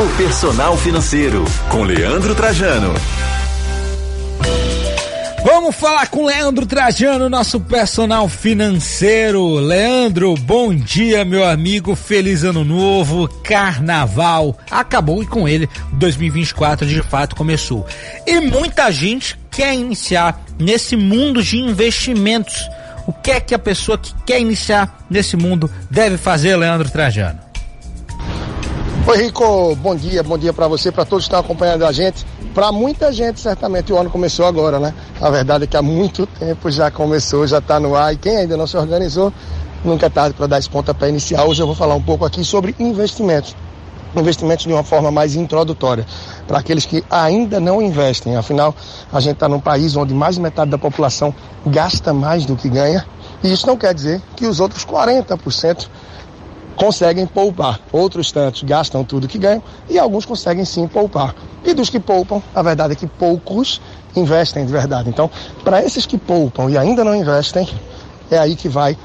O Personal Financeiro, com Leandro Trajano. Vamos falar com Leandro Trajano, nosso personal financeiro. Leandro, bom dia, meu amigo. Feliz ano novo, carnaval. Acabou e com ele 2024 de fato começou. E muita gente quer iniciar nesse mundo de investimentos. O que é que a pessoa que quer iniciar nesse mundo deve fazer, Leandro Trajano? Oi, Rico, bom dia, bom dia para você, para todos que estão acompanhando a gente. Para muita gente, certamente o ano começou agora, né? A verdade é que há muito tempo já começou, já está no ar e quem ainda não se organizou, nunca é tarde para dar esse pontapé inicial. Hoje eu vou falar um pouco aqui sobre investimentos. Investimentos de uma forma mais introdutória, para aqueles que ainda não investem. Afinal, a gente está num país onde mais de metade da população gasta mais do que ganha, e isso não quer dizer que os outros 40% conseguem poupar. Outros tantos gastam tudo que ganham e alguns conseguem sim poupar. E dos que poupam, a verdade é que poucos investem de verdade. Então, para esses que poupam e ainda não investem, é aí que vai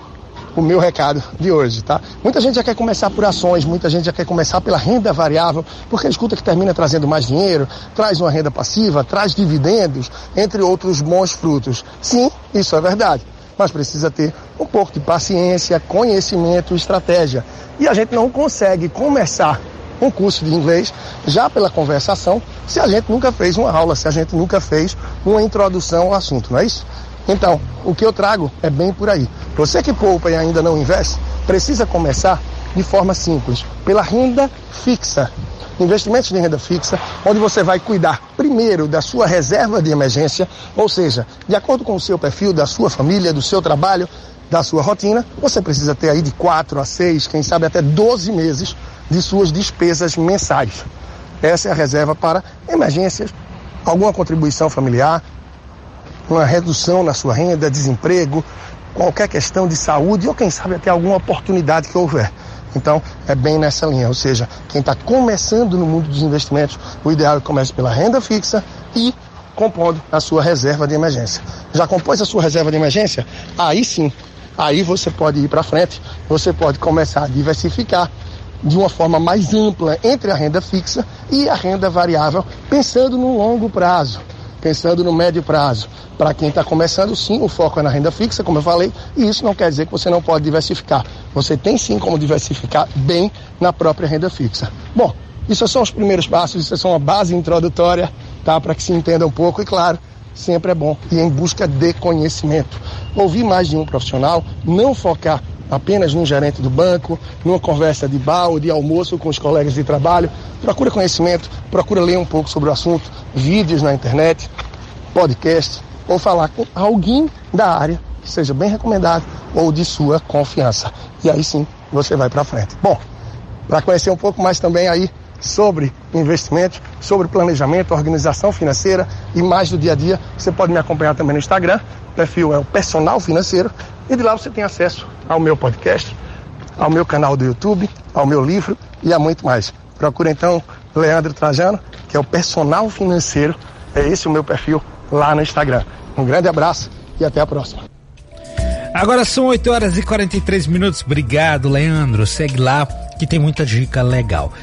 o meu recado de hoje, tá? Muita gente já quer começar por ações, muita gente já quer começar pela renda variável, porque escuta que termina trazendo mais dinheiro, traz uma renda passiva, traz dividendos, entre outros bons frutos. Sim, isso é verdade mas precisa ter um pouco de paciência, conhecimento, estratégia. E a gente não consegue começar um curso de inglês já pela conversação se a gente nunca fez uma aula, se a gente nunca fez uma introdução ao assunto, não é isso? Então, o que eu trago é bem por aí. Você que poupa e ainda não investe, precisa começar de forma simples, pela renda fixa investimentos de renda fixa, onde você vai cuidar primeiro da sua reserva de emergência, ou seja, de acordo com o seu perfil, da sua família, do seu trabalho, da sua rotina, você precisa ter aí de 4 a 6, quem sabe até 12 meses de suas despesas mensais. Essa é a reserva para emergências, alguma contribuição familiar, uma redução na sua renda, desemprego, qualquer questão de saúde ou quem sabe até alguma oportunidade que houver. Então, é bem nessa linha. Ou seja, quem está começando no mundo dos investimentos, o ideal é que comece pela renda fixa e compondo a sua reserva de emergência. Já compôs a sua reserva de emergência? Aí sim, aí você pode ir para frente, você pode começar a diversificar de uma forma mais ampla entre a renda fixa e a renda variável, pensando no longo prazo pensando no médio prazo. Para quem está começando, sim, o foco é na renda fixa, como eu falei, e isso não quer dizer que você não pode diversificar. Você tem sim como diversificar bem na própria renda fixa. Bom, isso são os primeiros passos, isso é só uma base introdutória, tá? Para que se entenda um pouco e, claro, sempre é bom ir em busca de conhecimento. Ouvir mais de um profissional, não focar apenas num gerente do banco, numa conversa de bar ou de almoço com os colegas de trabalho. Procura conhecimento, procura ler um pouco sobre o assunto, vídeos na internet, podcast, ou falar com alguém da área que seja bem recomendado ou de sua confiança. E aí sim você vai para frente. Bom, para conhecer um pouco mais também aí sobre investimentos, sobre planejamento, organização financeira e mais do dia a dia, você pode me acompanhar também no Instagram. O perfil é o Personal Financeiro e de lá você tem acesso ao meu podcast, ao meu canal do YouTube, ao meu livro e a muito mais. Procura então Leandro Trajano, que é o personal financeiro. É esse o meu perfil lá no Instagram. Um grande abraço e até a próxima. Agora são 8 horas e 43 minutos. Obrigado, Leandro. Segue lá que tem muita dica legal.